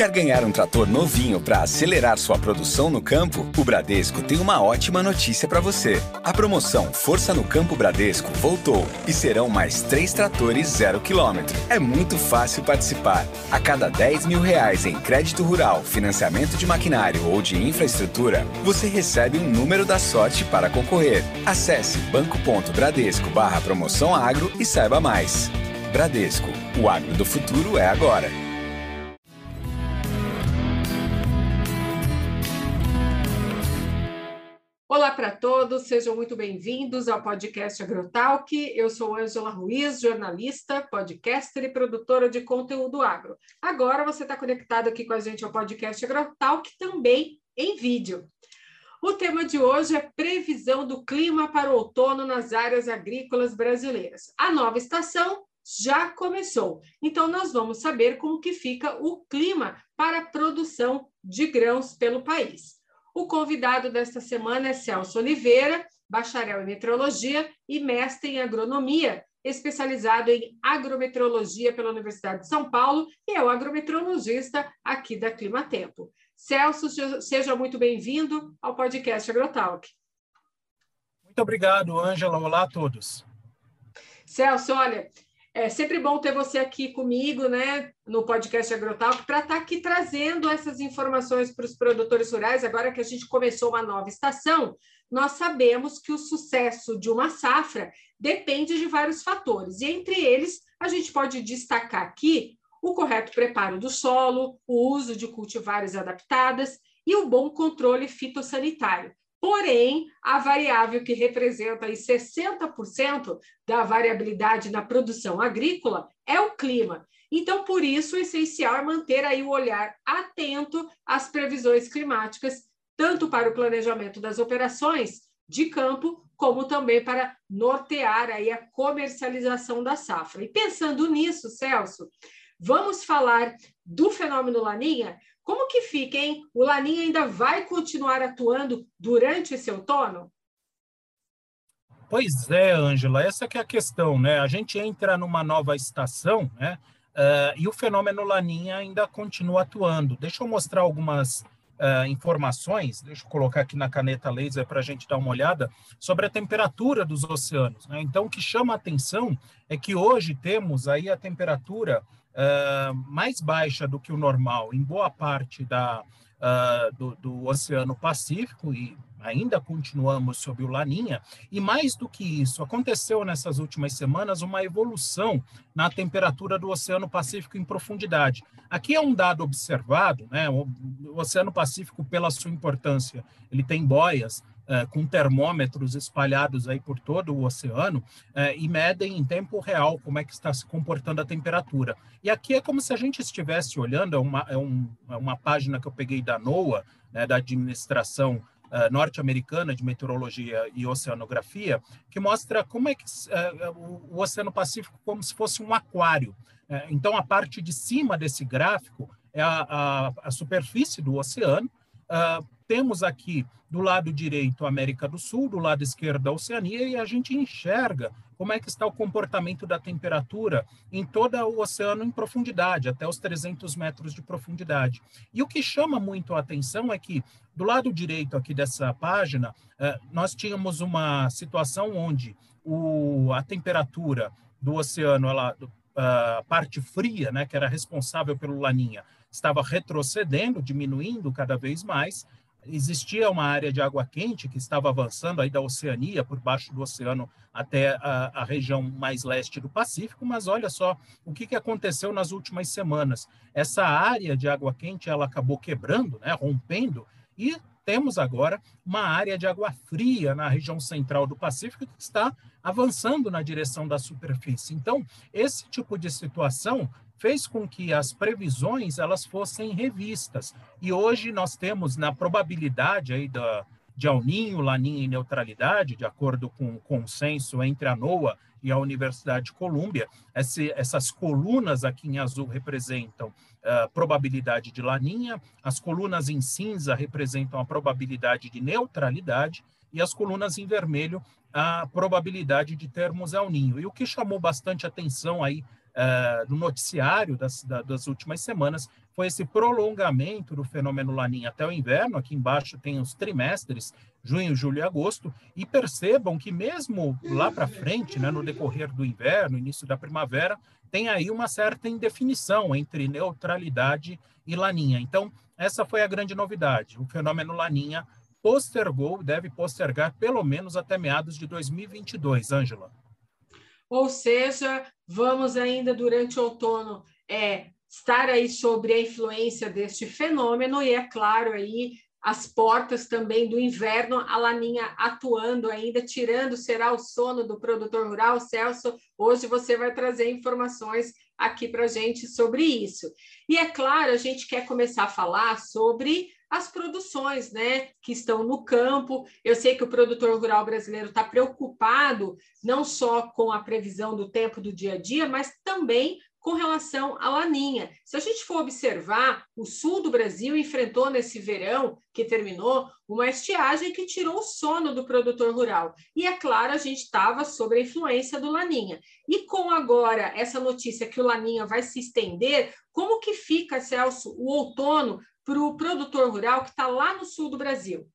Quer ganhar um trator novinho para acelerar sua produção no campo? O Bradesco tem uma ótima notícia para você. A promoção Força no Campo Bradesco voltou e serão mais três tratores zero quilômetro. É muito fácil participar. A cada 10 mil reais em crédito rural, financiamento de maquinário ou de infraestrutura, você recebe um número da sorte para concorrer. Acesse banco.bradesco barra promoção agro e saiba mais. Bradesco, o agro do futuro é agora. Para todos, sejam muito bem-vindos ao podcast Agrotalk. Eu sou Ângela Ruiz, jornalista, podcaster e produtora de conteúdo agro. Agora você está conectado aqui com a gente ao podcast Agrotalk também em vídeo. O tema de hoje é previsão do clima para o outono nas áreas agrícolas brasileiras. A nova estação já começou. Então nós vamos saber como que fica o clima para a produção de grãos pelo país. O convidado desta semana é Celso Oliveira, bacharel em meteorologia e mestre em agronomia, especializado em agrometeorologia pela Universidade de São Paulo e é o agrometeorologista aqui da Clima Tempo. Celso, seja muito bem-vindo ao podcast Agrotalk. Muito obrigado, Ângela. Olá a todos. Celso, olha, é sempre bom ter você aqui comigo, né, no podcast Agrotalk, para estar tá aqui trazendo essas informações para os produtores rurais. Agora que a gente começou uma nova estação, nós sabemos que o sucesso de uma safra depende de vários fatores, e entre eles, a gente pode destacar aqui o correto preparo do solo, o uso de cultivares adaptadas e o bom controle fitossanitário. Porém, a variável que representa aí 60% da variabilidade na produção agrícola é o clima. Então, por isso, o essencial é manter aí o olhar atento às previsões climáticas, tanto para o planejamento das operações de campo, como também para nortear aí a comercialização da safra. E pensando nisso, Celso, vamos falar do fenômeno Laninha, como que fica, hein? O Laninha ainda vai continuar atuando durante esse outono? Pois é, Ângela, essa que é a questão, né? A gente entra numa nova estação, né? Uh, e o fenômeno Laninha ainda continua atuando. Deixa eu mostrar algumas uh, informações, deixa eu colocar aqui na caneta laser para a gente dar uma olhada, sobre a temperatura dos oceanos. Né? Então, o que chama a atenção é que hoje temos aí a temperatura uh, mais baixa do que o normal em boa parte da, uh, do, do, Oceano Pacífico e ainda continuamos sob o Laninha. E mais do que isso, aconteceu nessas últimas semanas uma evolução na temperatura do Oceano Pacífico em profundidade. Aqui é um dado observado, né? O, o Oceano Pacífico, pela sua importância, ele tem boias é, com termômetros espalhados aí por todo o oceano é, e medem em tempo real como é que está se comportando a temperatura. E aqui é como se a gente estivesse olhando, é uma, é um, é uma página que eu peguei da NOAA, né, da administração Uh, norte-americana de meteorologia e oceanografia, que mostra como é que uh, o, o, Oceano Pacífico como se fosse um aquário. Uh, então, a parte de cima desse gráfico é a, a, a superfície do oceano, Uh, temos aqui do lado direito a América do Sul, do lado esquerdo a Oceania, e a gente enxerga como é que está o comportamento da temperatura em todo o oceano em profundidade, até os 300 metros de profundidade. E o que chama muito a atenção é que, do lado direito aqui dessa página, uh, nós tínhamos uma situação onde o, a temperatura do oceano, ela, ah, a parte fria, né, que era responsável pelo Laninha, estava retrocedendo, diminuindo cada vez mais. Existia uma área de água quente que estava avançando aí da Oceania, por baixo do oceano, até a, a região mais leste do Pacífico, mas olha só o que, que aconteceu nas últimas semanas. Essa área de água quente ela acabou quebrando, né, rompendo, e temos agora uma área de água fria na região central do Pacífico que está avançando na direção da superfície. Então, esse tipo de situação fez com que as previsões elas fossem revistas. E hoje nós temos na probabilidade aí da, de El Ninho, Laninha e neutralidade, de acordo com o consenso entre a NOAA e a Universidade de Colômbia, essas colunas aqui em azul representam a uh, probabilidade de Laninha, as colunas em cinza representam a probabilidade de neutralidade e as colunas em vermelho a probabilidade de termos El Ninho. E o que chamou bastante atenção aí uh, no noticiário das, da, das últimas semanas foi esse prolongamento do fenômeno Laninha até o inverno. Aqui embaixo tem os trimestres, junho, julho e agosto, e percebam que mesmo lá para frente, né, no decorrer do inverno, início da primavera, tem aí uma certa indefinição entre neutralidade e Laninha. Então, essa foi a grande novidade. O fenômeno Laninha postergou, deve postergar pelo menos até meados de 2022, Ângela. Ou seja, vamos ainda durante o outono é, estar aí sobre a influência deste fenômeno e, é claro, aí as portas também do inverno, a laninha atuando ainda, tirando será o sono do produtor rural. Celso, hoje você vai trazer informações aqui para gente sobre isso. E é claro, a gente quer começar a falar sobre as produções né, que estão no campo. Eu sei que o produtor rural brasileiro está preocupado não só com a previsão do tempo do dia a dia, mas também com relação à laninha. Se a gente for observar, o sul do Brasil enfrentou nesse verão que terminou uma estiagem que tirou o sono do produtor rural. E é claro, a gente estava sob a influência do laninha. E com agora essa notícia que o laninha vai se estender, como que fica, Celso, o outono para o produtor rural que está lá no sul do Brasil?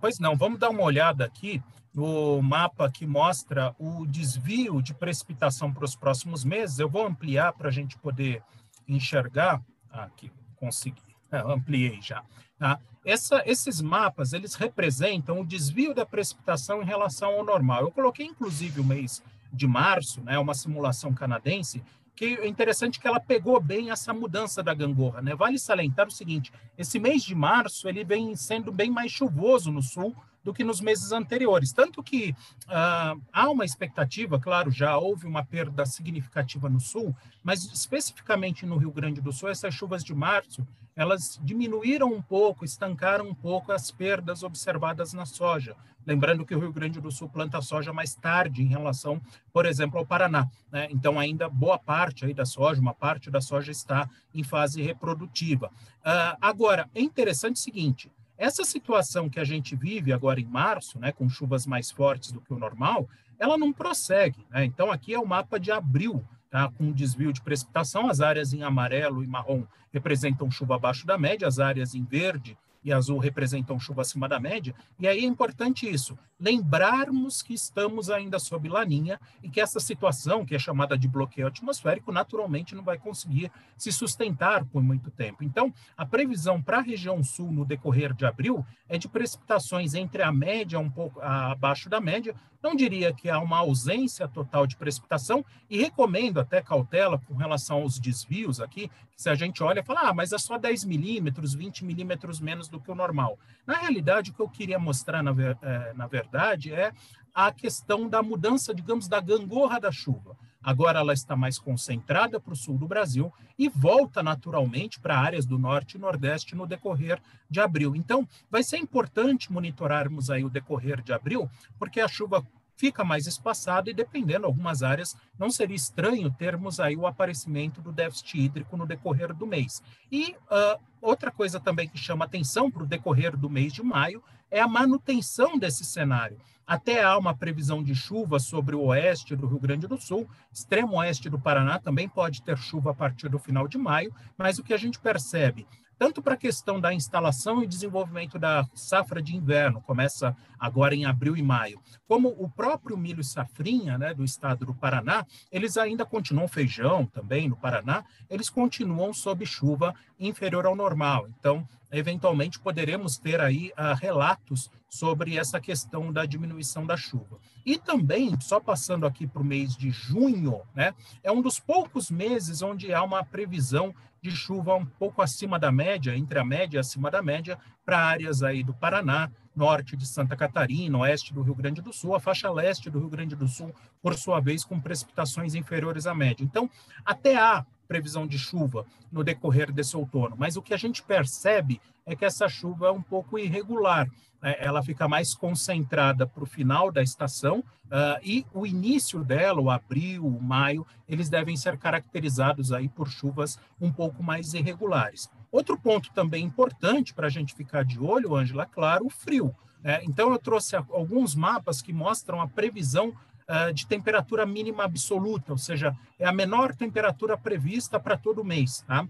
Pois não, vamos dar uma olhada aqui no mapa que mostra o desvio de precipitação para os próximos meses. Eu vou ampliar para a gente poder enxergar. Ah, aqui, consegui. É, ampliei já. Tá? Essa, esses mapas, eles representam o desvio da precipitação em relação ao normal. Eu coloquei, inclusive, o mês de março, né, uma simulação canadense, que é interessante que ela pegou bem essa mudança da gangorra, né? Vale salientar o seguinte: esse mês de março ele vem sendo bem mais chuvoso no sul do que nos meses anteriores. Tanto que uh, há uma expectativa, claro, já houve uma perda significativa no sul, mas especificamente no Rio Grande do Sul, essas chuvas de março, elas diminuíram um pouco, estancaram um pouco as perdas observadas na soja. Lembrando que o Rio Grande do Sul planta soja mais tarde em relação, por exemplo, ao Paraná. Né? Então, ainda boa parte aí da soja, uma parte da soja está em fase reprodutiva. Uh, agora, é interessante o seguinte, essa situação que a gente vive agora em março, né, com chuvas mais fortes do que o normal, ela não prossegue. Né? Então, aqui é o mapa de abril, tá, com desvio de precipitação. As áreas em amarelo e marrom representam chuva abaixo da média, as áreas em verde e azul representam chuva acima da média. E aí é importante isso, lembrarmos que estamos ainda sob laninha e que essa situação, que é chamada de bloqueio atmosférico, naturalmente não vai conseguir se sustentar por muito tempo. Então, a previsão para a região sul no decorrer de abril é de precipitações entre a média, um pouco abaixo da média, não diria que há uma ausência total de precipitação e recomendo até cautela com relação aos desvios aqui, se a gente olha e fala, ah, mas é só 10 milímetros, 20 milímetros menos do que o normal. Na realidade, o que eu queria mostrar, na, é, na verdade, é a questão da mudança, digamos, da gangorra da chuva. Agora ela está mais concentrada para o sul do Brasil e volta naturalmente para áreas do norte e nordeste no decorrer de abril. Então, vai ser importante monitorarmos aí o decorrer de abril, porque a chuva fica mais espaçada e dependendo algumas áreas não seria estranho termos aí o aparecimento do déficit hídrico no decorrer do mês. E uh, outra coisa também que chama atenção para o decorrer do mês de maio é a manutenção desse cenário. Até há uma previsão de chuva sobre o oeste do Rio Grande do Sul, extremo oeste do Paraná também pode ter chuva a partir do final de maio, mas o que a gente percebe tanto para a questão da instalação e desenvolvimento da safra de inverno, começa agora em abril e maio, como o próprio milho safrinha né, do estado do Paraná, eles ainda continuam, feijão também no Paraná, eles continuam sob chuva inferior ao normal. Então, eventualmente poderemos ter aí uh, relatos sobre essa questão da diminuição da chuva. E também, só passando aqui para o mês de junho, né, é um dos poucos meses onde há uma previsão de chuva um pouco acima da média, entre a média e acima da média, para áreas aí do Paraná, norte de Santa Catarina, oeste do Rio Grande do Sul, a faixa leste do Rio Grande do Sul, por sua vez, com precipitações inferiores à média. Então, até há previsão de chuva no decorrer desse outono, mas o que a gente percebe é que essa chuva é um pouco irregular. Né? Ela fica mais concentrada para o final da estação uh, e o início dela, o abril, o maio, eles devem ser caracterizados aí por chuvas um pouco mais irregulares. Outro ponto também importante para a gente ficar de olho, Ângela, é claro, o frio. Né? Então, eu trouxe alguns mapas que mostram a previsão uh, de temperatura mínima absoluta, ou seja, é a menor temperatura prevista para todo mês. Tá? Uh,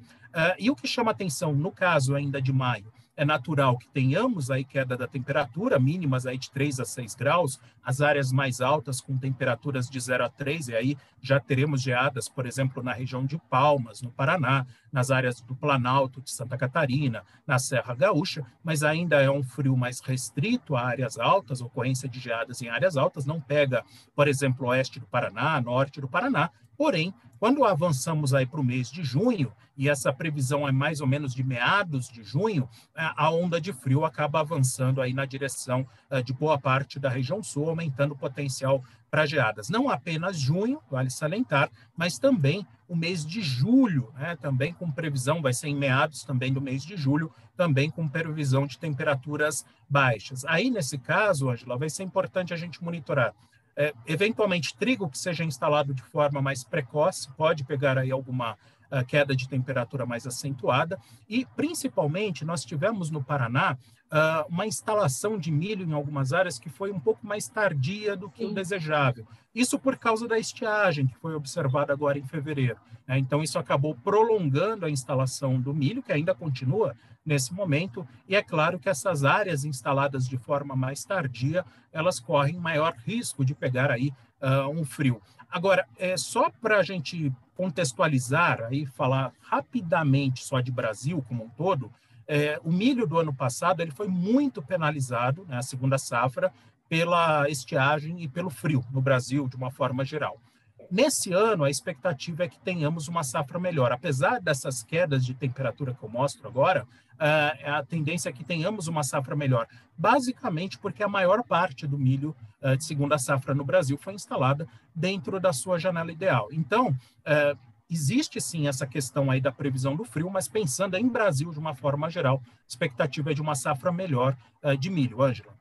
e o que chama atenção, no caso ainda de maio, é natural que tenhamos aí queda da temperatura, mínimas aí de 3 a 6 graus, as áreas mais altas com temperaturas de 0 a 3, e aí já teremos geadas, por exemplo, na região de Palmas, no Paraná, nas áreas do Planalto de Santa Catarina, na Serra Gaúcha, mas ainda é um frio mais restrito a áreas altas, ocorrência de geadas em áreas altas, não pega, por exemplo, oeste do Paraná, norte do Paraná, porém, quando avançamos aí para o mês de junho, e essa previsão é mais ou menos de meados de junho, a onda de frio acaba avançando aí na direção eh, de boa parte da região sul, aumentando o potencial para geadas. Não apenas junho, vale salientar, mas também o mês de julho, né, também com previsão, vai ser em meados também do mês de julho, também com previsão de temperaturas baixas. Aí, nesse caso, Angela, vai ser importante a gente monitorar é, eventualmente, trigo que seja instalado de forma mais precoce pode pegar aí alguma uh, queda de temperatura mais acentuada. E, principalmente, nós tivemos no Paraná uh, uma instalação de milho em algumas áreas que foi um pouco mais tardia do que Sim. o desejável. Isso por causa da estiagem que foi observada agora em fevereiro. Né? Então, isso acabou prolongando a instalação do milho, que ainda continua nesse momento, e é claro que essas áreas instaladas de forma mais tardia, elas correm maior risco de pegar aí uh, um frio. Agora, é só para a gente contextualizar aí, falar rapidamente só de Brasil como um todo, é, o milho do ano passado ele foi muito penalizado, né, a segunda safra, pela estiagem e pelo frio no Brasil, de uma forma geral. Nesse ano, a expectativa é que tenhamos uma safra melhor. Apesar dessas quedas de temperatura que eu mostro agora, uh, a tendência é que tenhamos uma safra melhor. Basicamente porque a maior parte do milho uh, de segunda safra no Brasil foi instalada dentro da sua janela ideal. Então, uh, existe sim essa questão aí da previsão do frio, mas pensando em Brasil de uma forma geral, expectativa é de uma safra melhor de milho. Ângela.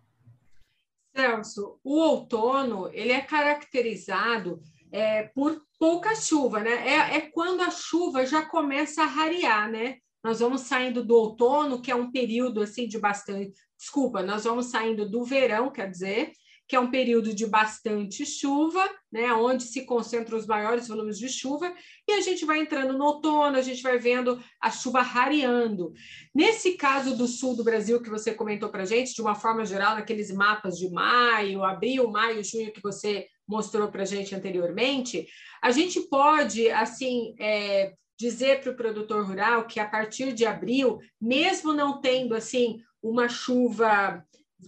Celso, o outono ele é caracterizado é, por pouca chuva, né? É, é quando a chuva já começa a rarear, né? Nós vamos saindo do outono, que é um período assim de bastante. Desculpa, nós vamos saindo do verão, quer dizer, que é um período de bastante chuva, né, onde se concentram os maiores volumes de chuva, e a gente vai entrando no outono, a gente vai vendo a chuva rareando. Nesse caso do sul do Brasil que você comentou para gente, de uma forma geral, naqueles mapas de maio, abril, maio, junho que você mostrou para a gente anteriormente, a gente pode, assim, é, dizer para o produtor rural que a partir de abril, mesmo não tendo, assim, uma chuva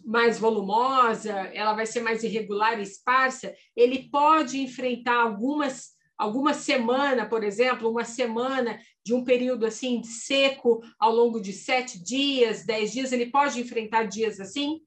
mais volumosa, ela vai ser mais irregular e esparsa, ele pode enfrentar algumas alguma semana, por exemplo, uma semana de um período assim seco ao longo de sete dias, dez dias, ele pode enfrentar dias assim?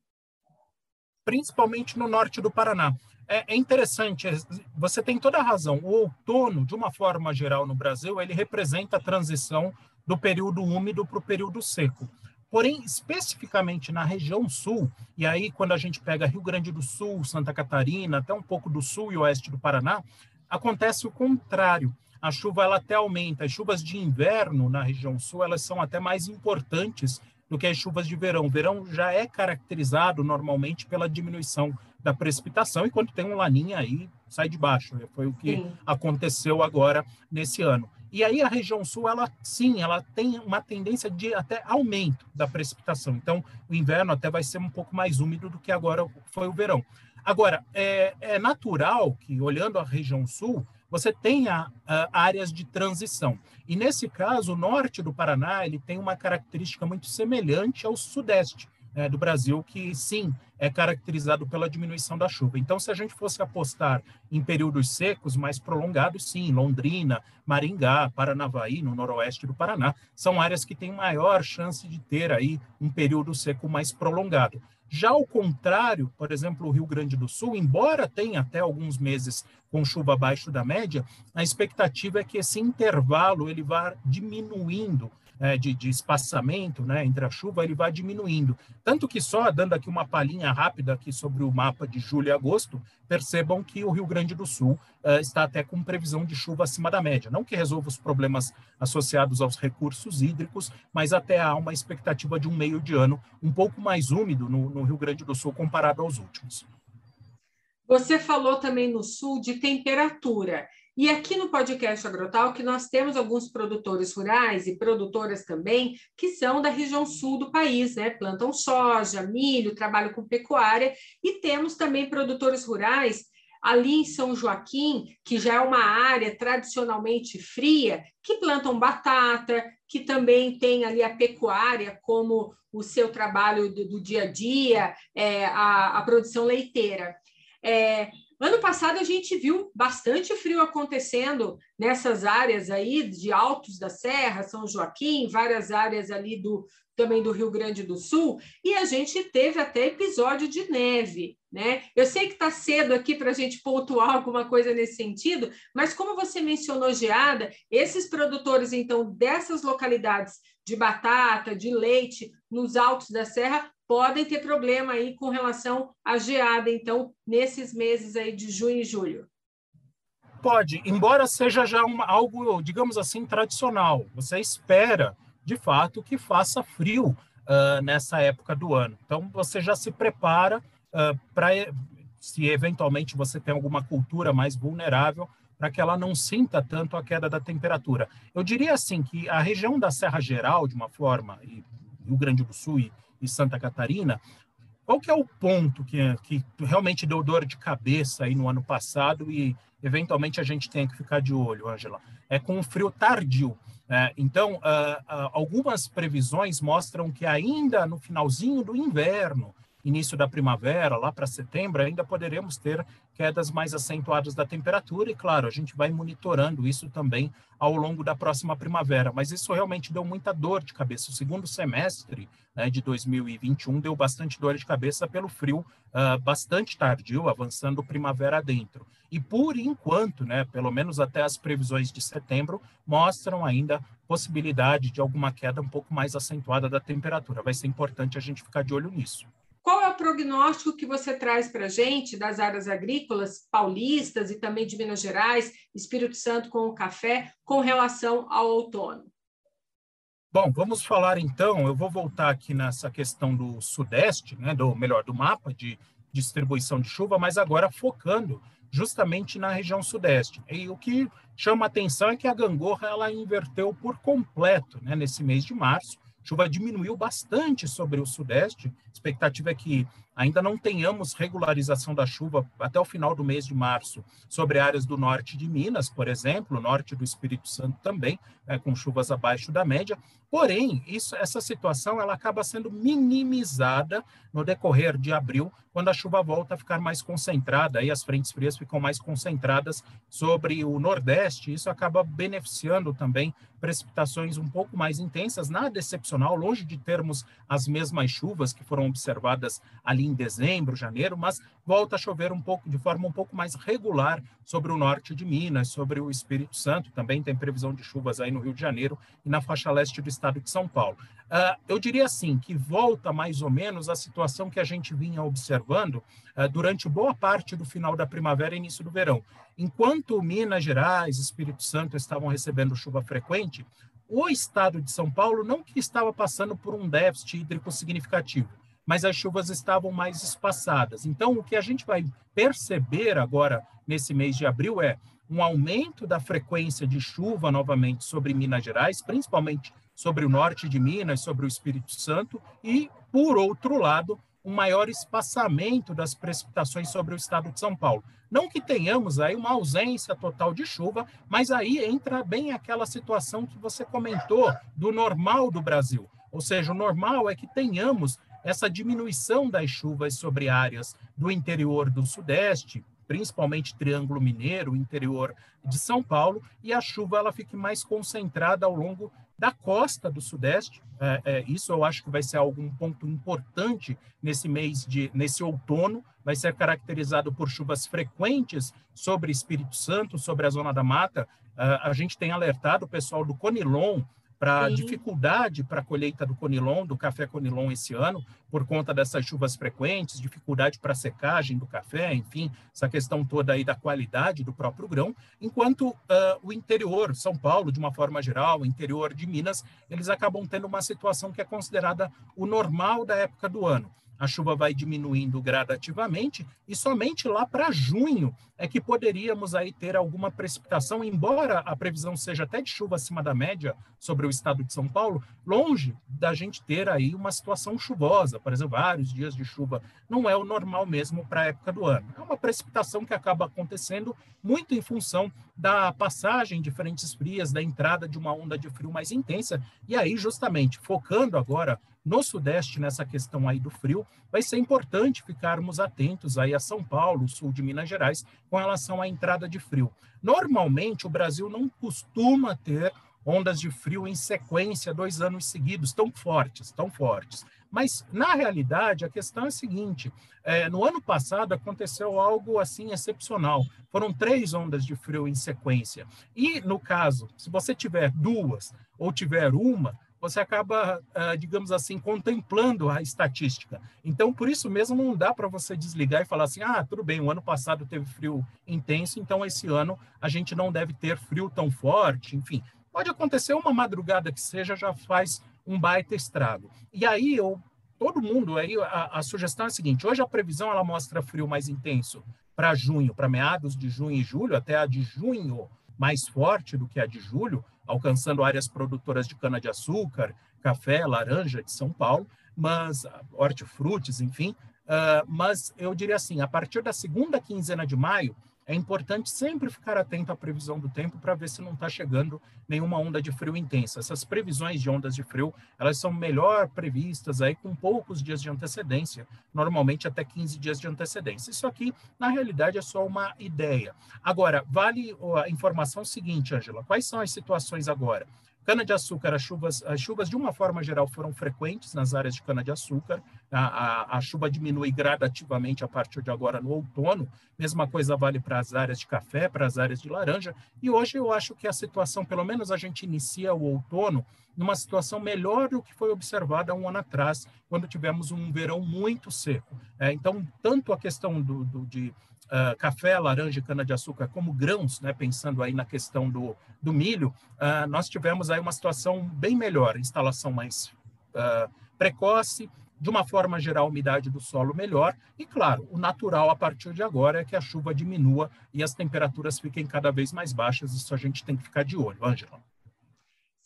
Principalmente no norte do Paraná é, é interessante, é, você tem toda a razão. O outono, de uma forma geral no Brasil, ele representa a transição do período úmido para o período seco. Porém, especificamente na região sul, e aí quando a gente pega Rio Grande do Sul, Santa Catarina, até um pouco do sul e oeste do Paraná, acontece o contrário. A chuva ela até aumenta. As chuvas de inverno na região sul, elas são até mais importantes do que as chuvas de verão. O verão já é caracterizado normalmente pela diminuição da precipitação, e quando tem um laninha aí, sai de baixo. Foi o que sim. aconteceu agora nesse ano. E aí a região sul, ela sim, ela tem uma tendência de até aumento da precipitação. Então, o inverno até vai ser um pouco mais úmido do que agora foi o verão. Agora, é, é natural que, olhando a região sul, você tenha uh, áreas de transição. E nesse caso, o norte do Paraná ele tem uma característica muito semelhante ao sudeste né, do Brasil, que sim é caracterizado pela diminuição da chuva. Então, se a gente fosse apostar em períodos secos mais prolongados, sim, Londrina, Maringá, Paranavaí, no noroeste do Paraná, são áreas que têm maior chance de ter aí um período seco mais prolongado. Já ao contrário, por exemplo, o Rio Grande do Sul, embora tenha até alguns meses com chuva abaixo da média, a expectativa é que esse intervalo ele vá diminuindo é, de, de, espaçamento né, entre a chuva, ele vai diminuindo. Tanto que só, dando aqui uma palhinha rápida aqui sobre o mapa de julho e agosto, percebam que o Rio Grande do Sul uh, está até com previsão de chuva acima da média. Não que resolva os problemas associados aos recursos hídricos, mas até há uma expectativa de um meio de ano um pouco mais úmido no, no Rio Grande do Sul comparado aos últimos. Você falou também no sul de temperatura. E aqui no podcast Agrotal que nós temos alguns produtores rurais e produtoras também que são da região sul do país, né? Plantam soja, milho, trabalham com pecuária e temos também produtores rurais ali em São Joaquim, que já é uma área tradicionalmente fria, que plantam batata, que também tem ali a pecuária como o seu trabalho do, do dia a dia, é, a, a produção leiteira. É, ano passado a gente viu bastante frio acontecendo nessas áreas aí de Altos da Serra, São Joaquim, várias áreas ali do também do Rio Grande do Sul, e a gente teve até episódio de neve, né? Eu sei que está cedo aqui para a gente pontuar alguma coisa nesse sentido, mas como você mencionou geada, esses produtores então dessas localidades de batata, de leite, nos altos da serra, podem ter problema aí com relação à geada, então, nesses meses aí de junho e julho. Pode, embora seja já uma, algo, digamos assim, tradicional. Você espera, de fato, que faça frio uh, nessa época do ano. Então, você já se prepara uh, para, se eventualmente você tem alguma cultura mais vulnerável, para que ela não sinta tanto a queda da temperatura. Eu diria assim que a região da Serra Geral, de uma forma, e Rio Grande do Sul e e Santa Catarina, qual que é o ponto que, que realmente deu dor de cabeça aí no ano passado e eventualmente a gente tem que ficar de olho, Angela? É com o frio tardio. É, então, uh, uh, algumas previsões mostram que ainda no finalzinho do inverno, início da primavera, lá para setembro, ainda poderemos ter quedas mais acentuadas da temperatura, e claro, a gente vai monitorando isso também ao longo da próxima primavera, mas isso realmente deu muita dor de cabeça. O segundo semestre né, de 2021 deu bastante dor de cabeça pelo frio uh, bastante tardio, avançando primavera dentro. E por enquanto, né, pelo menos até as previsões de setembro, mostram ainda possibilidade de alguma queda um pouco mais acentuada da temperatura. Vai ser importante a gente ficar de olho nisso. O prognóstico que você traz para a gente das áreas agrícolas paulistas e também de Minas Gerais, Espírito Santo com o café, com relação ao outono? Bom, vamos falar então. Eu vou voltar aqui nessa questão do Sudeste, né, do melhor do mapa de distribuição de chuva, mas agora focando justamente na região Sudeste. E o que chama atenção é que a gangorra ela inverteu por completo, né, nesse mês de março chuva diminuiu bastante sobre o Sudeste. A expectativa é que ainda não tenhamos regularização da chuva até o final do mês de março sobre áreas do norte de Minas, por exemplo, norte do Espírito Santo também, é, com chuvas abaixo da média. Porém, isso, essa situação ela acaba sendo minimizada no decorrer de abril, quando a chuva volta a ficar mais concentrada, e as frentes frias ficam mais concentradas sobre o Nordeste. Isso acaba beneficiando também precipitações um pouco mais intensas, nada excepcional, longe de termos as mesmas chuvas que foram observadas ali em dezembro, janeiro, mas volta a chover um pouco de forma um pouco mais regular sobre o norte de Minas, sobre o Espírito Santo, também tem previsão de chuvas aí no Rio de Janeiro e na faixa leste do estado de São Paulo. Uh, eu diria assim que volta mais ou menos a situação que a gente vinha observando uh, durante boa parte do final da primavera e início do verão. Enquanto Minas Gerais, Espírito Santo estavam recebendo chuva frequente, o estado de São Paulo não que estava passando por um déficit hídrico significativo, mas as chuvas estavam mais espaçadas. Então, o que a gente vai perceber agora nesse mês de abril é um aumento da frequência de chuva novamente sobre Minas Gerais, principalmente sobre o norte de Minas, sobre o Espírito Santo, e, por outro lado, um maior espaçamento das precipitações sobre o estado de São Paulo. Não que tenhamos aí uma ausência total de chuva, mas aí entra bem aquela situação que você comentou do normal do Brasil. Ou seja, o normal é que tenhamos essa diminuição das chuvas sobre áreas do interior do Sudeste, principalmente Triângulo Mineiro, interior de São Paulo, e a chuva ela fique mais concentrada ao longo da costa do Sudeste. É, é, isso eu acho que vai ser algum ponto importante nesse mês de nesse outono. Vai ser caracterizado por chuvas frequentes sobre Espírito Santo, sobre a zona da mata. Uh, a gente tem alertado o pessoal do Conilon para dificuldade para a colheita do conilon, do café conilon esse ano, por conta dessas chuvas frequentes, dificuldade para a secagem do café, enfim, essa questão toda aí da qualidade do próprio grão, enquanto uh, o interior, São Paulo, de uma forma geral, o interior de Minas, eles acabam tendo uma situação que é considerada o normal da época do ano. A chuva vai diminuindo gradativamente e somente lá para junho é que poderíamos aí ter alguma precipitação, embora a previsão seja até de chuva acima da média sobre o estado de São Paulo, longe da gente ter aí uma situação chuvosa, por exemplo, vários dias de chuva, não é o normal mesmo para a época do ano. É uma precipitação que acaba acontecendo muito em função da passagem de frentes frias, da entrada de uma onda de frio mais intensa, e aí justamente focando agora no Sudeste, nessa questão aí do frio, vai ser importante ficarmos atentos aí a São Paulo, sul de Minas Gerais, com relação à entrada de frio. Normalmente, o Brasil não costuma ter ondas de frio em sequência, dois anos seguidos, tão fortes, tão fortes. Mas, na realidade, a questão é a seguinte: é, no ano passado aconteceu algo assim excepcional. Foram três ondas de frio em sequência. E, no caso, se você tiver duas ou tiver uma, você acaba, ah, digamos assim, contemplando a estatística. Então, por isso mesmo, não dá para você desligar e falar assim: ah, tudo bem, o ano passado teve frio intenso, então esse ano a gente não deve ter frio tão forte. Enfim, pode acontecer uma madrugada que seja, já faz um baita estrago. E aí, eu, todo mundo, aí a, a sugestão é a seguinte: hoje a previsão ela mostra frio mais intenso para junho, para meados de junho e julho, até a de junho mais forte do que a de julho, alcançando áreas produtoras de cana-de-açúcar, café, laranja de São Paulo, mas hortifrutis, enfim. Uh, mas eu diria assim, a partir da segunda quinzena de maio, é importante sempre ficar atento à previsão do tempo para ver se não está chegando nenhuma onda de frio intensa. Essas previsões de ondas de frio, elas são melhor previstas aí com poucos dias de antecedência, normalmente até 15 dias de antecedência. Isso aqui, na realidade, é só uma ideia. Agora, vale a informação seguinte, Angela, quais são as situações agora? Cana-de-açúcar, as chuvas, as chuvas, de uma forma geral, foram frequentes nas áreas de cana-de-açúcar. A, a, a, chuva diminui gradativamente a partir de agora no outono. Mesma coisa vale para as áreas de café, para as áreas de laranja. E hoje eu acho que a situação, pelo menos a gente inicia o outono numa situação melhor do que foi observada um ano atrás, quando tivemos um verão muito seco. É, então, tanto a questão do, do de uh, café, laranja e cana-de-açúcar como grãos, né, pensando aí na questão do, do milho, uh, nós tivemos aí uma situação bem melhor, instalação mais uh, precoce, de uma forma geral, a umidade do solo melhor, e claro, o natural a partir de agora é que a chuva diminua e as temperaturas fiquem cada vez mais baixas, isso a gente tem que ficar de olho. Ângela.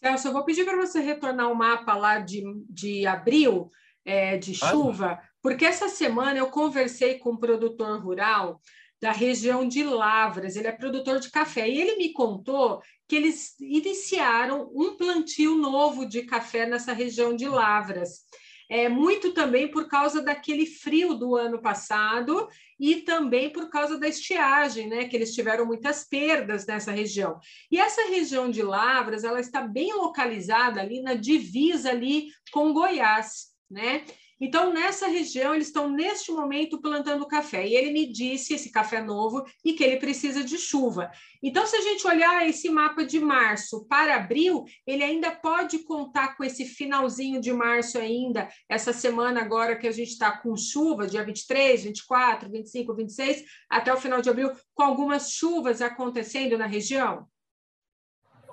Celso, eu vou pedir para você retornar o mapa lá de, de abril, é, de chuva, porque essa semana eu conversei com um produtor rural da região de Lavras, ele é produtor de café, e ele me contou que eles iniciaram um plantio novo de café nessa região de Lavras. É, muito também por causa daquele frio do ano passado e também por causa da estiagem, né? Que eles tiveram muitas perdas nessa região. E essa região de Lavras, ela está bem localizada ali na divisa ali com Goiás, né? Então, nessa região, eles estão neste momento plantando café. E ele me disse, esse café novo, e que ele precisa de chuva. Então, se a gente olhar esse mapa de março para abril, ele ainda pode contar com esse finalzinho de março ainda, essa semana agora que a gente está com chuva, dia 23, 24, 25, 26, até o final de abril, com algumas chuvas acontecendo na região?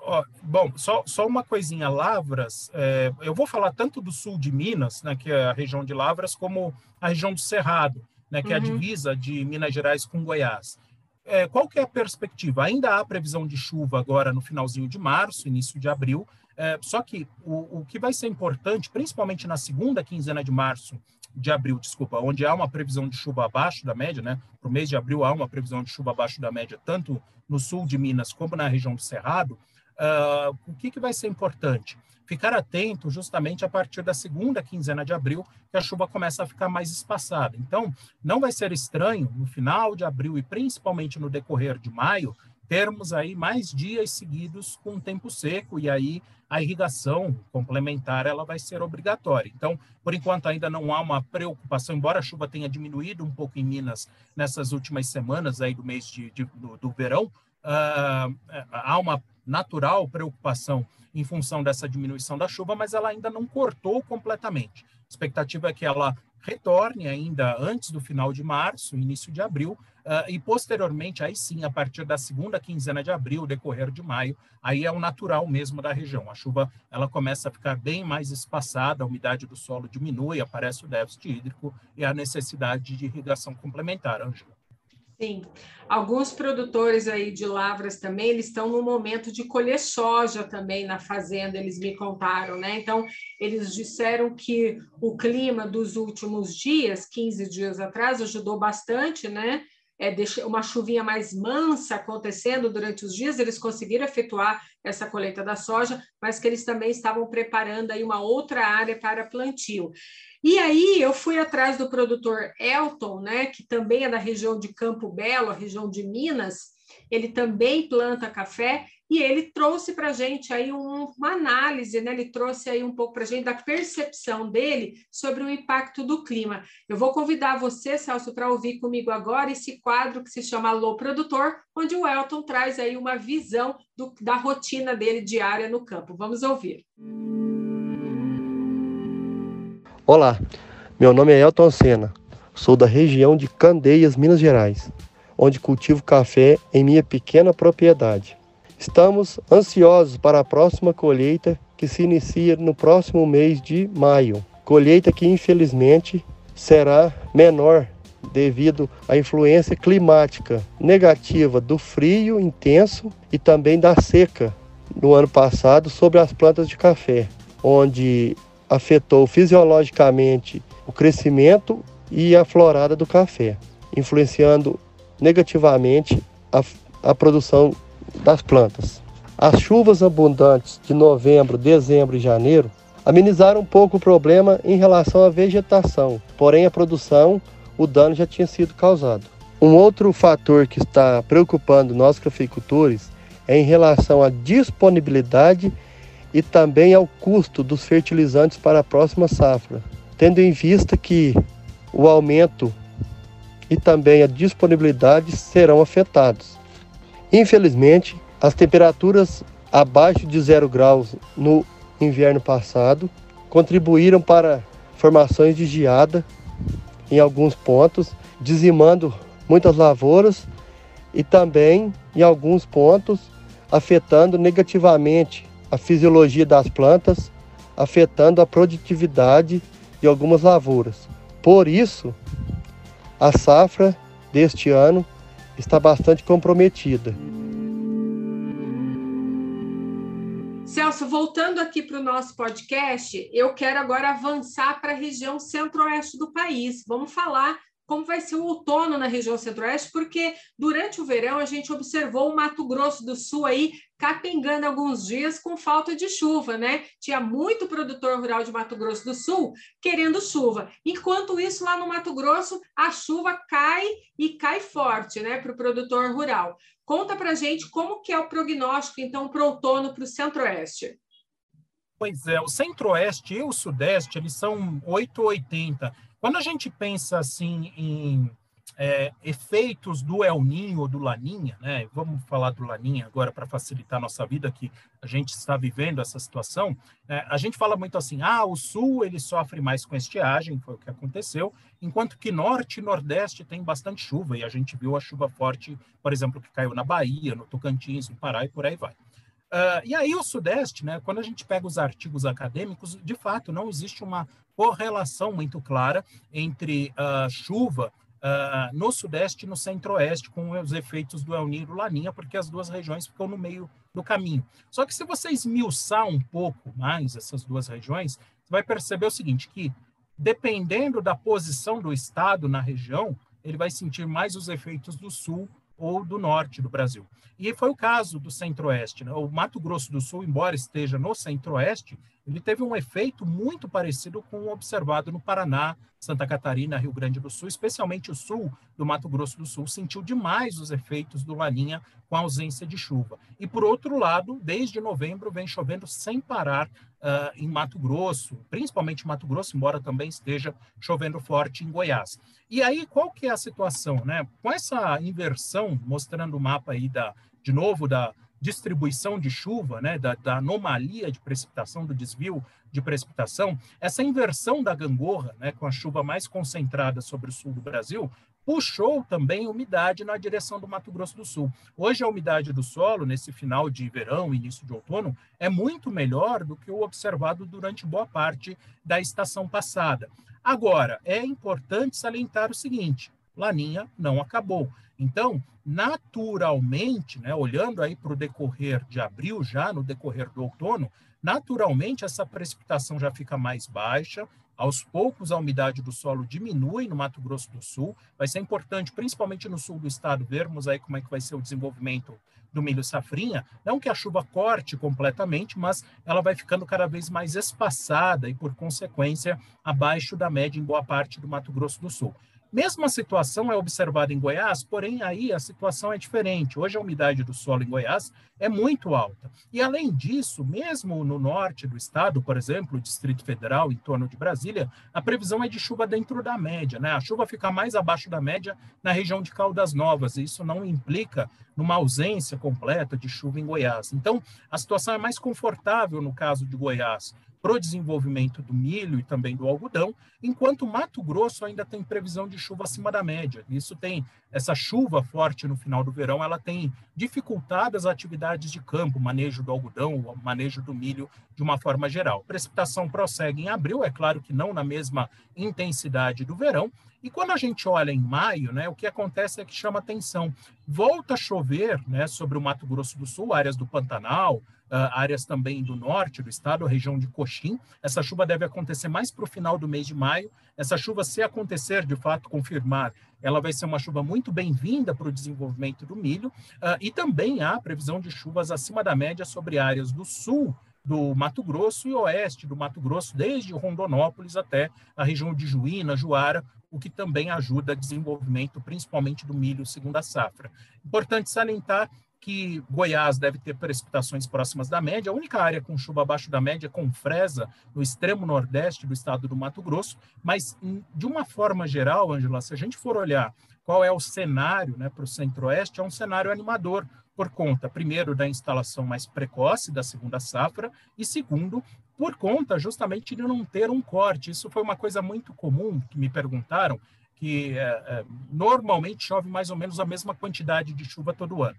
Ó, bom, só, só uma coisinha, Lavras, é, eu vou falar tanto do sul de Minas, né, que é a região de Lavras, como a região do Cerrado, né, que uhum. é a uhum. divisa de Minas Gerais com Goiás. É, qual que é a perspectiva? Ainda há previsão de chuva agora no finalzinho de março, início de abril, é, só que o, o que vai ser importante, principalmente na segunda quinzena de março, de abril, desculpa, onde há uma previsão de chuva abaixo da média, né? Para o mês de abril há uma previsão de chuva abaixo da média, tanto no sul de Minas como na região do Cerrado. Uh, o que, que vai ser importante? Ficar atento justamente a partir da segunda quinzena de abril, que a chuva começa a ficar mais espaçada. Então, não vai ser estranho, no final de abril e principalmente no decorrer de maio, termos aí mais dias seguidos com tempo seco e aí a irrigação complementar ela vai ser obrigatória. Então, por enquanto ainda não há uma preocupação, embora a chuva tenha diminuído um pouco em Minas nessas últimas semanas aí do mês de, de do, do verão, uh, há uma natural preocupação em função dessa diminuição da chuva, mas ela ainda não cortou completamente. A expectativa é que ela retorne ainda antes do final de março, início de abril, uh, e posteriormente, aí sim, a partir da segunda quinzena de abril, decorrer de maio, aí é o natural mesmo da região. A chuva ela começa a ficar bem mais espaçada, a umidade do solo diminui, aparece o déficit hídrico e a necessidade de irrigação complementar, Ângela. Sim, alguns produtores aí de lavras também, eles estão no momento de colher soja também na fazenda, eles me contaram, né? Então, eles disseram que o clima dos últimos dias, 15 dias atrás, ajudou bastante, né? é, uma chuvinha mais mansa acontecendo durante os dias, eles conseguiram efetuar essa colheita da soja, mas que eles também estavam preparando aí uma outra área para plantio. E aí eu fui atrás do produtor Elton, né, que também é da região de Campo Belo, região de Minas, ele também planta café e ele trouxe para a gente aí um, uma análise, né? Ele trouxe aí um pouco para a gente da percepção dele sobre o impacto do clima. Eu vou convidar você, Celso, para ouvir comigo agora esse quadro que se chama Alô Produtor, onde o Elton traz aí uma visão do, da rotina dele diária no campo. Vamos ouvir. Olá, meu nome é Elton Sena, sou da região de Candeias, Minas Gerais onde cultivo café em minha pequena propriedade. Estamos ansiosos para a próxima colheita que se inicia no próximo mês de maio. Colheita que infelizmente será menor devido à influência climática negativa do frio intenso e também da seca no ano passado sobre as plantas de café, onde afetou fisiologicamente o crescimento e a florada do café, influenciando negativamente a, a produção das plantas. As chuvas abundantes de novembro, dezembro e janeiro amenizaram um pouco o problema em relação à vegetação, porém a produção, o dano já tinha sido causado. Um outro fator que está preocupando nós cafeicultores é em relação à disponibilidade e também ao custo dos fertilizantes para a próxima safra, tendo em vista que o aumento e também a disponibilidade serão afetados. Infelizmente, as temperaturas abaixo de zero graus no inverno passado contribuíram para formações de geada em alguns pontos, dizimando muitas lavouras e também, em alguns pontos, afetando negativamente a fisiologia das plantas, afetando a produtividade de algumas lavouras. Por isso, a safra deste ano está bastante comprometida. Celso, voltando aqui para o nosso podcast, eu quero agora avançar para a região centro-oeste do país. Vamos falar como vai ser o outono na região centro-oeste, porque durante o verão a gente observou o Mato Grosso do Sul aí capengando alguns dias com falta de chuva, né? Tinha muito produtor rural de Mato Grosso do Sul querendo chuva. Enquanto isso, lá no Mato Grosso, a chuva cai e cai forte, né, para o produtor rural. Conta para gente como que é o prognóstico, então, para o outono para o centro-oeste. Pois é, o centro-oeste e o sudeste, eles são 880. Quando a gente pensa assim em é, efeitos do El Ninho ou do Laninha, né? Vamos falar do Laninha agora para facilitar a nossa vida, que a gente está vivendo essa situação. É, a gente fala muito assim, ah, o Sul ele sofre mais com estiagem, foi o que aconteceu, enquanto que Norte e Nordeste tem bastante chuva, e a gente viu a chuva forte, por exemplo, que caiu na Bahia, no Tocantins, no Pará e por aí vai. Uh, e aí o Sudeste, né, quando a gente pega os artigos acadêmicos, de fato não existe uma correlação muito clara entre uh, chuva uh, no Sudeste e no Centro-Oeste, com os efeitos do El Niño e Laninha, porque as duas regiões ficam no meio do caminho. Só que se você esmiuçar um pouco mais essas duas regiões, você vai perceber o seguinte, que dependendo da posição do Estado na região, ele vai sentir mais os efeitos do Sul ou do norte do Brasil. E foi o caso do Centro-Oeste. Né? O Mato Grosso do Sul, embora esteja no Centro-Oeste, ele teve um efeito muito parecido com o observado no Paraná, Santa Catarina, Rio Grande do Sul, especialmente o sul do Mato Grosso do Sul, sentiu demais os efeitos do Laninha com a ausência de chuva. E, por outro lado, desde novembro vem chovendo sem parar uh, em Mato Grosso, principalmente Mato Grosso, embora também esteja chovendo forte em Goiás. E aí, qual que é a situação? Né? Com essa inversão, mostrando o mapa aí da de novo, da distribuição de chuva, né, da, da, anomalia de precipitação, do desvio de precipitação, essa inversão da gangorra, né, com a chuva mais concentrada sobre o sul do Brasil, puxou também umidade na direção do Mato Grosso do Sul. Hoje a umidade do solo, nesse final de verão, início de outono, é muito melhor do que o observado durante boa parte da estação passada. Agora, é importante salientar o seguinte: Laninha não acabou. Então, naturalmente, né, olhando aí para o decorrer de abril, já no decorrer do outono, naturalmente essa precipitação já fica mais baixa, aos poucos, a umidade do solo diminui no Mato Grosso do Sul. Vai ser importante, principalmente no sul do estado, vermos aí como é que vai ser o desenvolvimento do milho safrinha. Não que a chuva corte completamente, mas ela vai ficando cada vez mais espaçada e, por consequência, abaixo da média em boa parte do Mato Grosso do Sul. Mesma situação é observada em Goiás, porém aí a situação é diferente. Hoje a umidade do solo em Goiás é muito alta. E além disso, mesmo no norte do estado, por exemplo, o Distrito Federal, em torno de Brasília, a previsão é de chuva dentro da média, né? A chuva fica mais abaixo da média na região de Caldas Novas, e isso não implica numa ausência completa de chuva em Goiás. Então, a situação é mais confortável no caso de Goiás para o desenvolvimento do milho e também do algodão, enquanto Mato Grosso ainda tem previsão de chuva acima da média. Isso tem essa chuva forte no final do verão, ela tem dificultado as atividades de campo, manejo do algodão, o manejo do milho de uma forma geral. Precipitação prossegue em abril, é claro que não na mesma intensidade do verão, e quando a gente olha em maio, né, o que acontece é que chama atenção. Volta a chover né, sobre o Mato Grosso do Sul, áreas do Pantanal, áreas também do norte do estado, a região de Coxim. Essa chuva deve acontecer mais para o final do mês de maio. Essa chuva, se acontecer, de fato, confirmar, ela vai ser uma chuva muito bem-vinda para o desenvolvimento do milho. Uh, e também há previsão de chuvas acima da média sobre áreas do sul do Mato Grosso e oeste do Mato Grosso, desde Rondonópolis até a região de Juína, Juara, o que também ajuda o desenvolvimento, principalmente do milho segunda safra. Importante salientar que Goiás deve ter precipitações próximas da média. A única área com chuva abaixo da média é com Fresa, no extremo nordeste do estado do Mato Grosso. Mas, de uma forma geral, Angela, se a gente for olhar qual é o cenário né, para o centro-oeste, é um cenário animador, por conta, primeiro, da instalação mais precoce da segunda safra, e segundo, por conta justamente de não ter um corte. Isso foi uma coisa muito comum que me perguntaram, que é, é, normalmente chove mais ou menos a mesma quantidade de chuva todo ano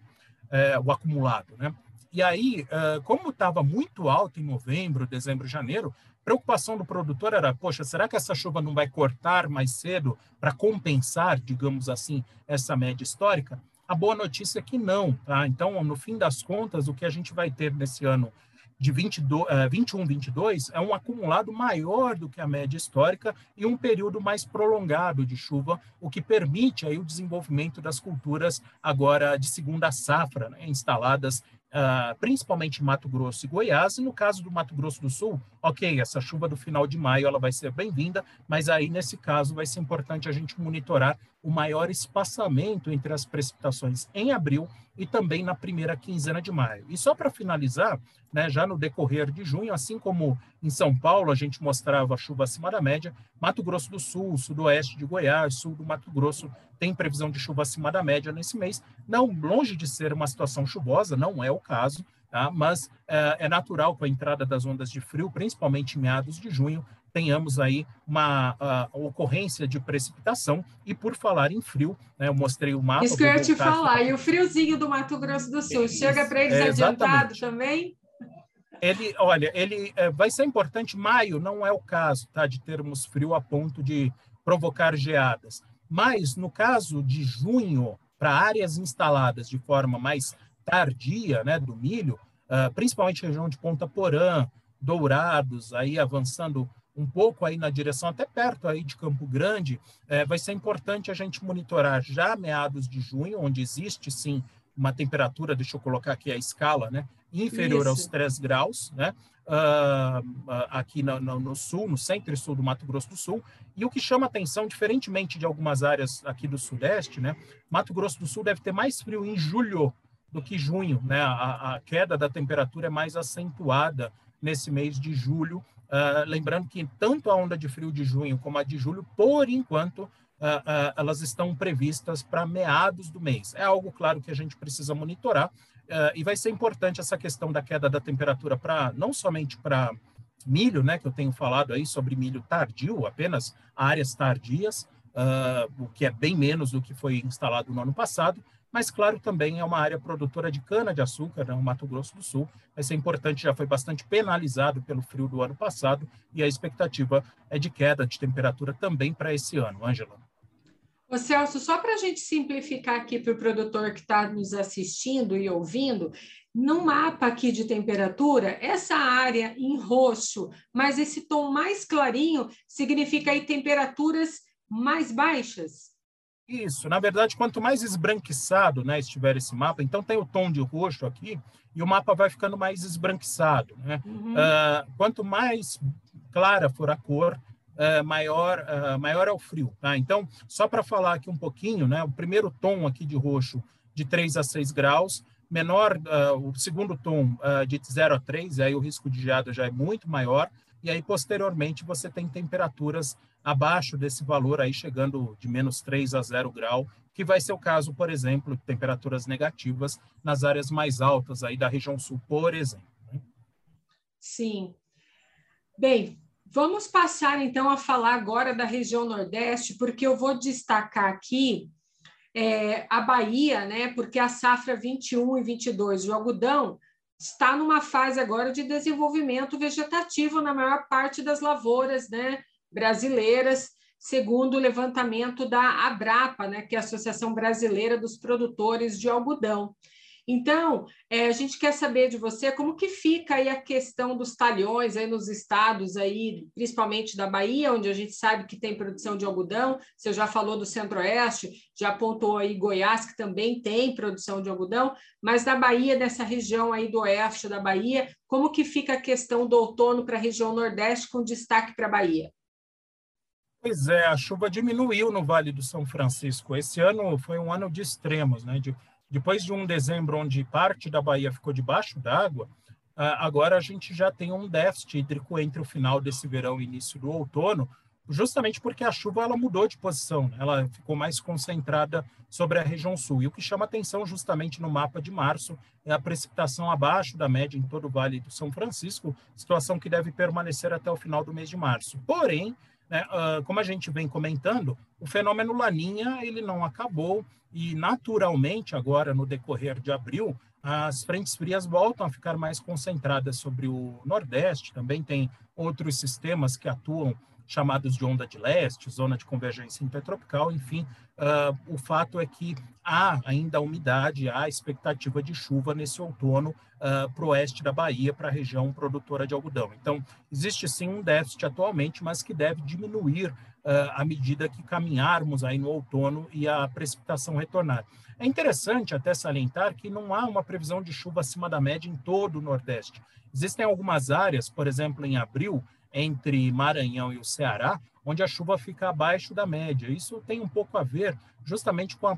é, o acumulado, né? E aí, é, como estava muito alto em novembro, dezembro, janeiro, preocupação do produtor era, poxa, será que essa chuva não vai cortar mais cedo para compensar, digamos assim, essa média histórica? A boa notícia é que não, tá? Então, no fim das contas, o que a gente vai ter nesse ano de 22, 21, 22 é um acumulado maior do que a média histórica e um período mais prolongado de chuva, o que permite aí o desenvolvimento das culturas agora de segunda safra, né, instaladas uh, principalmente Mato Grosso e Goiás, e no caso do Mato Grosso do Sul, ok, essa chuva do final de maio ela vai ser bem-vinda, mas aí nesse caso vai ser importante a gente monitorar o maior espaçamento entre as precipitações em abril e também na primeira quinzena de maio. E só para finalizar, né, já no decorrer de junho, assim como em São Paulo a gente mostrava chuva acima da média, Mato Grosso do Sul, sudoeste de Goiás, sul do Mato Grosso tem previsão de chuva acima da média nesse mês. Não longe de ser uma situação chuvosa, não é o caso, tá? mas é, é natural com a entrada das ondas de frio, principalmente em meados de junho, tenhamos aí uma ocorrência de precipitação. E por falar em frio, né, eu mostrei o mapa. Isso que eu ia te falar. E o friozinho do Mato Grosso do Sul, chega para eles é, adiantado também? Ele, olha, ele é, vai ser importante. Maio não é o caso, tá, de termos frio a ponto de provocar geadas. Mas no caso de junho, para áreas instaladas de forma mais tardia, né, do milho, uh, principalmente região de Ponta Porã, Dourados, aí avançando um pouco aí na direção, até perto aí de Campo Grande, é, vai ser importante a gente monitorar já meados de junho, onde existe sim uma temperatura, deixa eu colocar aqui a escala, né, inferior Isso. aos 3 graus, né, uh, aqui no, no, no, sul, no centro e sul do Mato Grosso do Sul, e o que chama atenção, diferentemente de algumas áreas aqui do sudeste, né, Mato Grosso do Sul deve ter mais frio em julho do que junho, né, a, a queda da temperatura é mais acentuada nesse mês de julho, Uh, lembrando que tanto a onda de frio de junho como a de julho, por enquanto, uh, uh, elas estão previstas para meados do mês. É algo, claro, que a gente precisa monitorar. Uh, e vai ser importante essa questão da queda da temperatura para não somente para milho, né, que eu tenho falado aí sobre milho tardio, apenas áreas tardias, uh, o que é bem menos do que foi instalado no ano passado, mas claro, também é uma área produtora de cana-de-açúcar, né, o Mato Grosso do Sul, vai ser importante, já foi bastante penalizado pelo frio do ano passado, e a expectativa é de queda de temperatura também para esse ano. Ângela. Ô Celso, só para a gente simplificar aqui para o produtor que está nos assistindo e ouvindo, no mapa aqui de temperatura, essa área em roxo, mas esse tom mais clarinho, significa aí temperaturas mais baixas? Isso, na verdade, quanto mais esbranquiçado né, estiver esse mapa, então tem o tom de roxo aqui, e o mapa vai ficando mais esbranquiçado. Né? Uhum. Uh, quanto mais clara for a cor, uh, maior, uh, maior é o frio. Tá? Então, só para falar aqui um pouquinho, né, o primeiro tom aqui de roxo de 3 a 6 graus, menor, o segundo tom de 0 a 3, aí o risco de geada já é muito maior, e aí posteriormente você tem temperaturas abaixo desse valor aí chegando de menos 3 a 0 grau, que vai ser o caso, por exemplo, de temperaturas negativas nas áreas mais altas aí da região sul, por exemplo. Né? Sim. Bem, Vamos passar então a falar agora da região Nordeste, porque eu vou destacar aqui é, a Bahia, né? Porque a safra 21 e 22 de algodão está numa fase agora de desenvolvimento vegetativo na maior parte das lavouras, né? Brasileiras, segundo o levantamento da Abrapa, né? Que é a Associação Brasileira dos Produtores de Algodão. Então, é, a gente quer saber de você como que fica aí a questão dos talhões aí nos estados aí, principalmente da Bahia, onde a gente sabe que tem produção de algodão. Você já falou do Centro-Oeste, já apontou aí Goiás, que também tem produção de algodão, mas da Bahia, dessa região aí do oeste da Bahia, como que fica a questão do outono para a região Nordeste com destaque para a Bahia? Pois é, a chuva diminuiu no Vale do São Francisco. Esse ano foi um ano de extremos, né? De depois de um dezembro onde parte da Bahia ficou debaixo d'água, ah, agora a gente já tem um déficit hídrico entre o final desse verão e início do outono, justamente porque a chuva ela mudou de posição, né? ela ficou mais concentrada sobre a região sul. E o que chama atenção justamente no mapa de março é a precipitação abaixo da média em todo o Vale do São Francisco, situação que deve permanecer até o final do mês de março. Porém, né, uh, como a gente vem comentando, o fenômeno Laninha ele não acabou e naturalmente agora no decorrer de abril as frentes frias voltam a ficar mais concentradas sobre o Nordeste. Também tem outros sistemas que atuam chamados de onda de leste, zona de convergência intertropical, enfim, uh, o fato é que há ainda umidade, há expectativa de chuva nesse outono uh, para o oeste da Bahia, para a região produtora de algodão. Então, existe sim um déficit atualmente, mas que deve diminuir uh, à medida que caminharmos aí no outono e a precipitação retornar. É interessante até salientar que não há uma previsão de chuva acima da média em todo o Nordeste. Existem algumas áreas, por exemplo, em abril, entre Maranhão e o Ceará, onde a chuva fica abaixo da média. Isso tem um pouco a ver justamente com a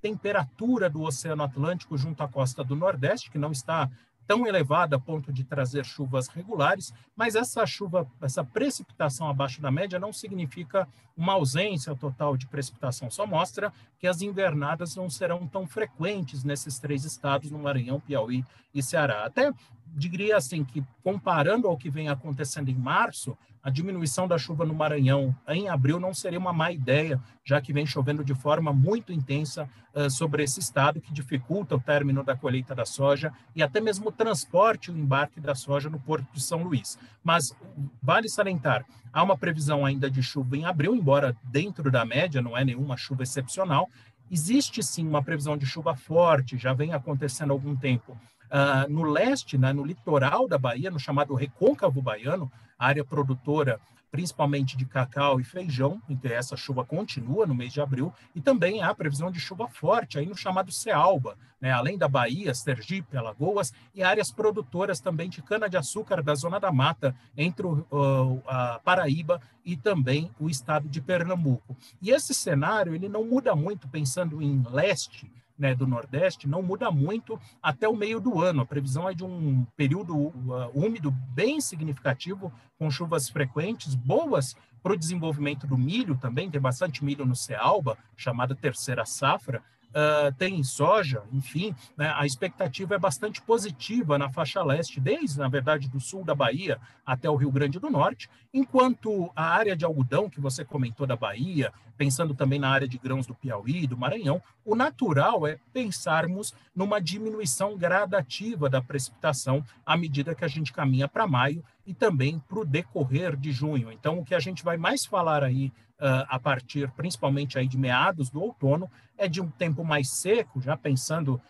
temperatura do Oceano Atlântico junto à costa do Nordeste, que não está tão elevada a ponto de trazer chuvas regulares, mas essa chuva, essa precipitação abaixo da média não significa uma ausência total de precipitação, só mostra que as invernadas não serão tão frequentes nesses três estados, no Maranhão, Piauí e Ceará. Até diria assim que comparando ao que vem acontecendo em março, a diminuição da chuva no Maranhão em abril não seria uma má ideia, já que vem chovendo de forma muito intensa uh, sobre esse estado, que dificulta o término da colheita da soja e até mesmo o transporte e o embarque da soja no Porto de São Luís. Mas vale salientar, há uma previsão ainda de chuva em abril, embora dentro da média, não é nenhuma chuva excepcional. Existe sim uma previsão de chuva forte, já vem acontecendo há algum tempo Uh, no leste, né, no litoral da Bahia, no chamado Recôncavo Baiano, área produtora principalmente de cacau e feijão, então essa chuva continua no mês de abril, e também há previsão de chuva forte aí no chamado Cealba, né, além da Bahia, Sergipe, Alagoas e áreas produtoras também de cana-de-açúcar da Zona da Mata, entre o, uh, a Paraíba e também o estado de Pernambuco. E esse cenário ele não muda muito pensando em leste, né, do Nordeste não muda muito até o meio do ano. A previsão é de um período uh, úmido bem significativo, com chuvas frequentes, boas para o desenvolvimento do milho também, tem bastante milho no Cealba, chamada terceira safra, uh, tem soja, enfim, né, a expectativa é bastante positiva na faixa leste, desde, na verdade, do sul da Bahia até o Rio Grande do Norte, enquanto a área de algodão que você comentou da Bahia, pensando também na área de grãos do Piauí, do Maranhão, o natural é pensarmos numa diminuição gradativa da precipitação à medida que a gente caminha para maio e também para o decorrer de junho. Então, o que a gente vai mais falar aí uh, a partir, principalmente aí de meados do outono, é de um tempo mais seco, já pensando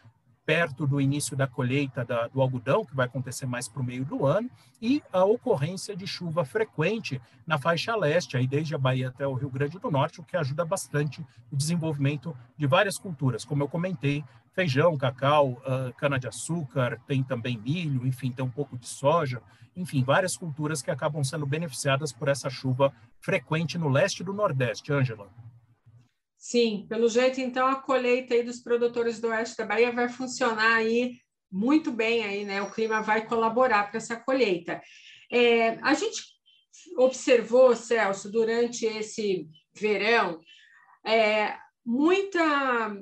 perto do início da colheita da, do algodão, que vai acontecer mais para o meio do ano, e a ocorrência de chuva frequente na faixa leste, aí desde a Bahia até o Rio Grande do Norte, o que ajuda bastante o desenvolvimento de várias culturas, como eu comentei, feijão, cacau, uh, cana-de-açúcar, tem também milho, enfim, tem um pouco de soja, enfim, várias culturas que acabam sendo beneficiadas por essa chuva frequente no leste do Nordeste. Ângela. Sim, pelo jeito, então, a colheita aí dos produtores do oeste da Bahia vai funcionar aí muito bem aí, né? O clima vai colaborar para essa colheita. É, a gente observou, Celso, durante esse verão, é, muita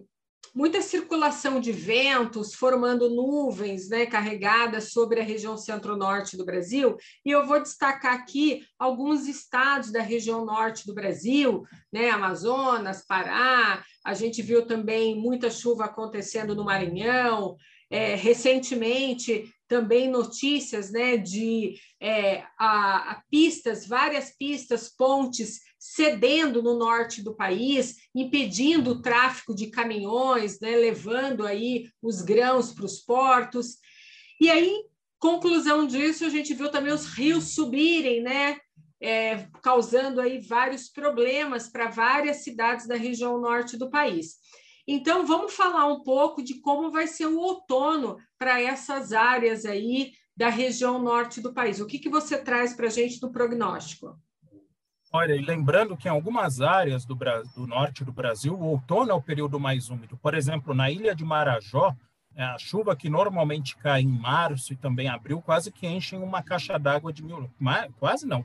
muita circulação de ventos, formando nuvens né, carregadas sobre a região centro-norte do Brasil. E eu vou destacar aqui alguns estados da região norte do Brasil, né, Amazonas, Pará. A gente viu também muita chuva acontecendo no Maranhão. É, recentemente, também notícias né, de é, a, a pistas, várias pistas, pontes cedendo no norte do país, impedindo o tráfego de caminhões, né, levando aí os grãos para os portos. E aí, conclusão disso, a gente viu também os rios subirem, né, é, causando aí vários problemas para várias cidades da região norte do país. Então, vamos falar um pouco de como vai ser o outono para essas áreas aí da região norte do país. O que, que você traz para a gente do prognóstico? Olha, e lembrando que em algumas áreas do, do, norte do Brasil, o outono é o período mais úmido. Por exemplo, na ilha de Marajó, é, a chuva que normalmente cai em março e também abril quase que enchem uma caixa d'água de mil... Quase não.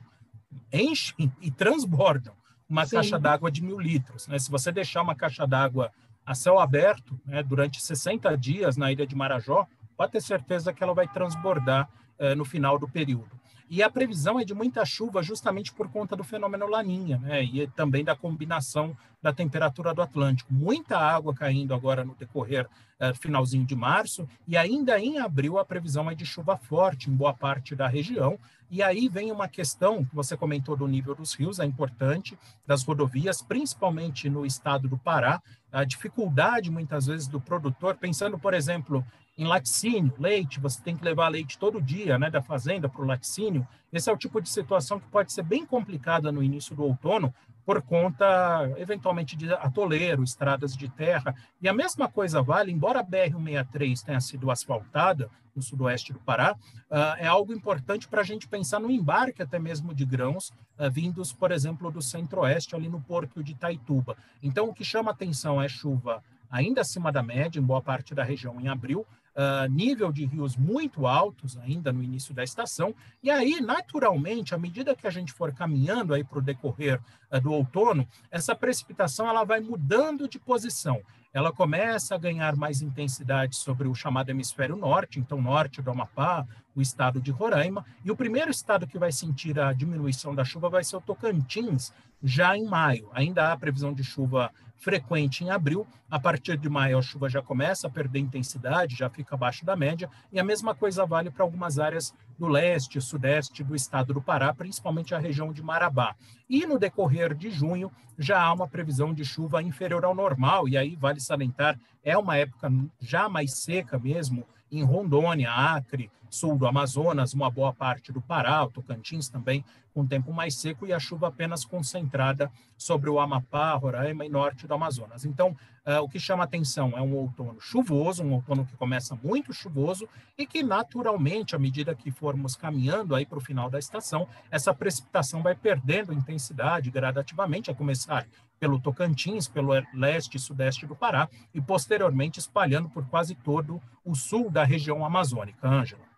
Enchem e transbordam uma Sim. caixa d'água de mil litros. Né? Se você deixar uma caixa d'água a céu aberto né, durante 60 dias na ilha de Marajó, pode ter certeza que ela vai transbordar eh, no final do período. E a previsão é de muita chuva justamente por conta do fenômeno Laninha, né? E também da combinação da temperatura do Atlântico. Muita água caindo agora no decorrer uh, finalzinho de março, e ainda em abril a previsão é de chuva forte em boa parte da região. E aí vem uma questão que você comentou do nível dos rios, é importante, das rodovias, principalmente no estado do Pará, a dificuldade muitas vezes do produtor, pensando, por exemplo, em laticínio, leite, você tem que levar leite todo dia, né, da fazenda para o laticínio. Esse é o tipo de situação que pode ser bem complicada no início do outono, por conta, eventualmente, de atoleiro, estradas de terra. E a mesma coisa vale, embora a BR-163 tenha sido asfaltada no sudoeste do Pará, uh, é algo importante para a gente pensar no embarque até mesmo de grãos uh, vindos, por exemplo, do centro-oeste, ali no porto de Itaituba. Então, o que chama atenção é chuva ainda acima da média, em boa parte da região, em abril, uh, nível de rios muito altos ainda no início da estação, e aí, naturalmente, à medida que a gente for caminhando aí para o decorrer uh, do outono, essa precipitação ela vai mudando de posição. Ela começa a ganhar mais intensidade sobre o chamado hemisfério norte, então norte do Amapá, o estado de Roraima, e o primeiro estado que vai sentir a diminuição da chuva vai ser o Tocantins, já em maio. Ainda há previsão de chuva frequente em abril. A partir de maio, a chuva já começa a perder intensidade, já fica abaixo da média, e a mesma coisa vale para algumas áreas do leste sudeste do estado do Pará, principalmente a região de Marabá. E no decorrer de junho, já há uma previsão de chuva inferior ao normal, e aí vale salientar, é uma época já mais seca mesmo, em Rondônia, Acre, sul do Amazonas, uma boa parte do Pará, o Tocantins também, com tempo mais seco e a chuva apenas concentrada sobre o Amapá, Roraima e norte do Amazonas. Então, uh, o que chama atenção é um outono chuvoso, um outono que começa muito chuvoso e que, naturalmente, à medida que formos caminhando aí para o final da estação, essa precipitação vai perdendo intensidade gradativamente, a começar pelo Tocantins, pelo leste e sudeste do Pará e, posteriormente, espalhando por quase todo o sul da região amazônica. Ângela.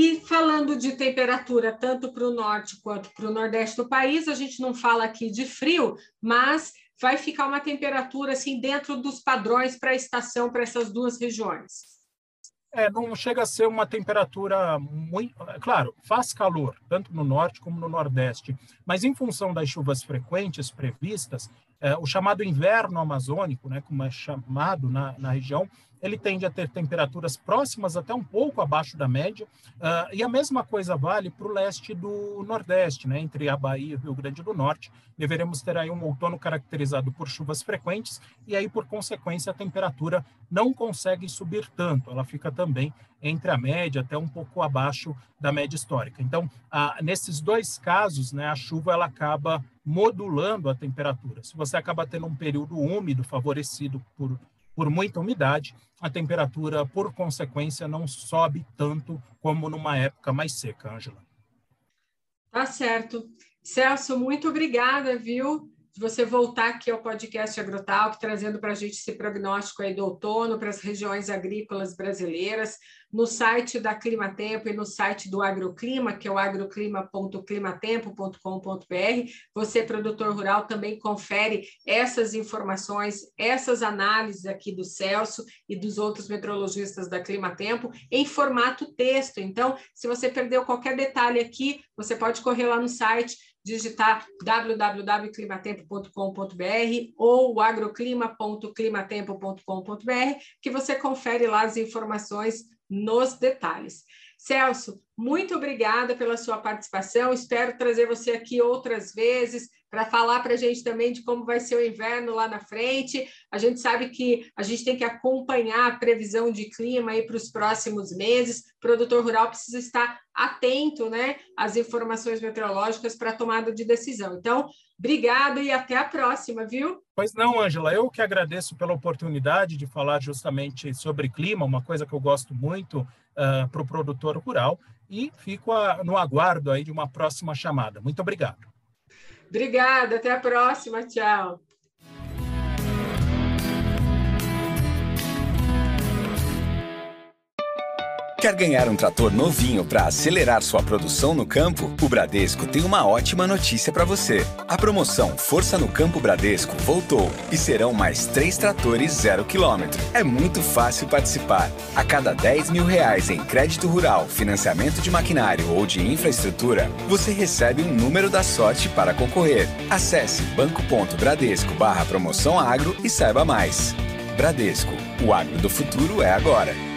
E falando de temperatura, tanto para o norte quanto para o nordeste do país, a gente não fala aqui de frio, mas vai ficar uma temperatura assim dentro dos padrões para a estação para essas duas regiões? É, não chega a ser uma temperatura muito. Claro, faz calor, tanto no norte como no nordeste, mas em função das chuvas frequentes previstas, é, o chamado inverno amazônico, né, como é chamado na, na região, ele tende a ter temperaturas próximas até um pouco abaixo da média, uh, e a mesma coisa vale para o leste do Nordeste, né, entre a Bahia e o Rio Grande do Norte. Deveremos ter aí um outono caracterizado por chuvas frequentes, e aí, por consequência, a temperatura não consegue subir tanto, ela fica também entre a média até um pouco abaixo da média histórica. Então, nesses dois casos, né, a chuva ela acaba modulando a temperatura. Se você acaba tendo um período úmido favorecido por por muita umidade, a temperatura, por consequência, não sobe tanto como numa época mais seca, Ângela. Tá certo. Celso, muito obrigada, viu? Você voltar aqui ao podcast Agrotalk, trazendo para a gente esse prognóstico aí do outono para as regiões agrícolas brasileiras no site da Climatempo e no site do Agroclima, que é o agroclima.climatempo.com.br. Você, produtor rural, também confere essas informações, essas análises aqui do Celso e dos outros meteorologistas da Climatempo em formato texto. Então, se você perdeu qualquer detalhe aqui, você pode correr lá no site digitar www.climatempo.com.br ou agroclima.climatempo.com.br, que você confere lá as informações nos detalhes. Celso, muito obrigada pela sua participação. Espero trazer você aqui outras vezes para falar para a gente também de como vai ser o inverno lá na frente. A gente sabe que a gente tem que acompanhar a previsão de clima aí para os próximos meses. O produtor rural precisa estar atento né, às informações meteorológicas para tomada de decisão. Então, obrigado e até a próxima, viu? Pois não, Ângela, eu que agradeço pela oportunidade de falar justamente sobre clima, uma coisa que eu gosto muito uh, ah, para o produtor rural, e fico a, no aguardo aí de uma próxima chamada. Muito obrigado. Obrigada, até a próxima, tchau. Quer ganhar um trator novinho para acelerar sua produção no campo? O Bradesco tem uma ótima notícia para você. A promoção Força no Campo Bradesco voltou e serão mais três tratores zero quilômetro. É muito fácil participar. A cada 10 mil reais em crédito rural, financiamento de maquinário ou de infraestrutura, você recebe um número da sorte para concorrer. Acesse banco.bradesco barra promoção agro e saiba mais. Bradesco, o agro do futuro é agora.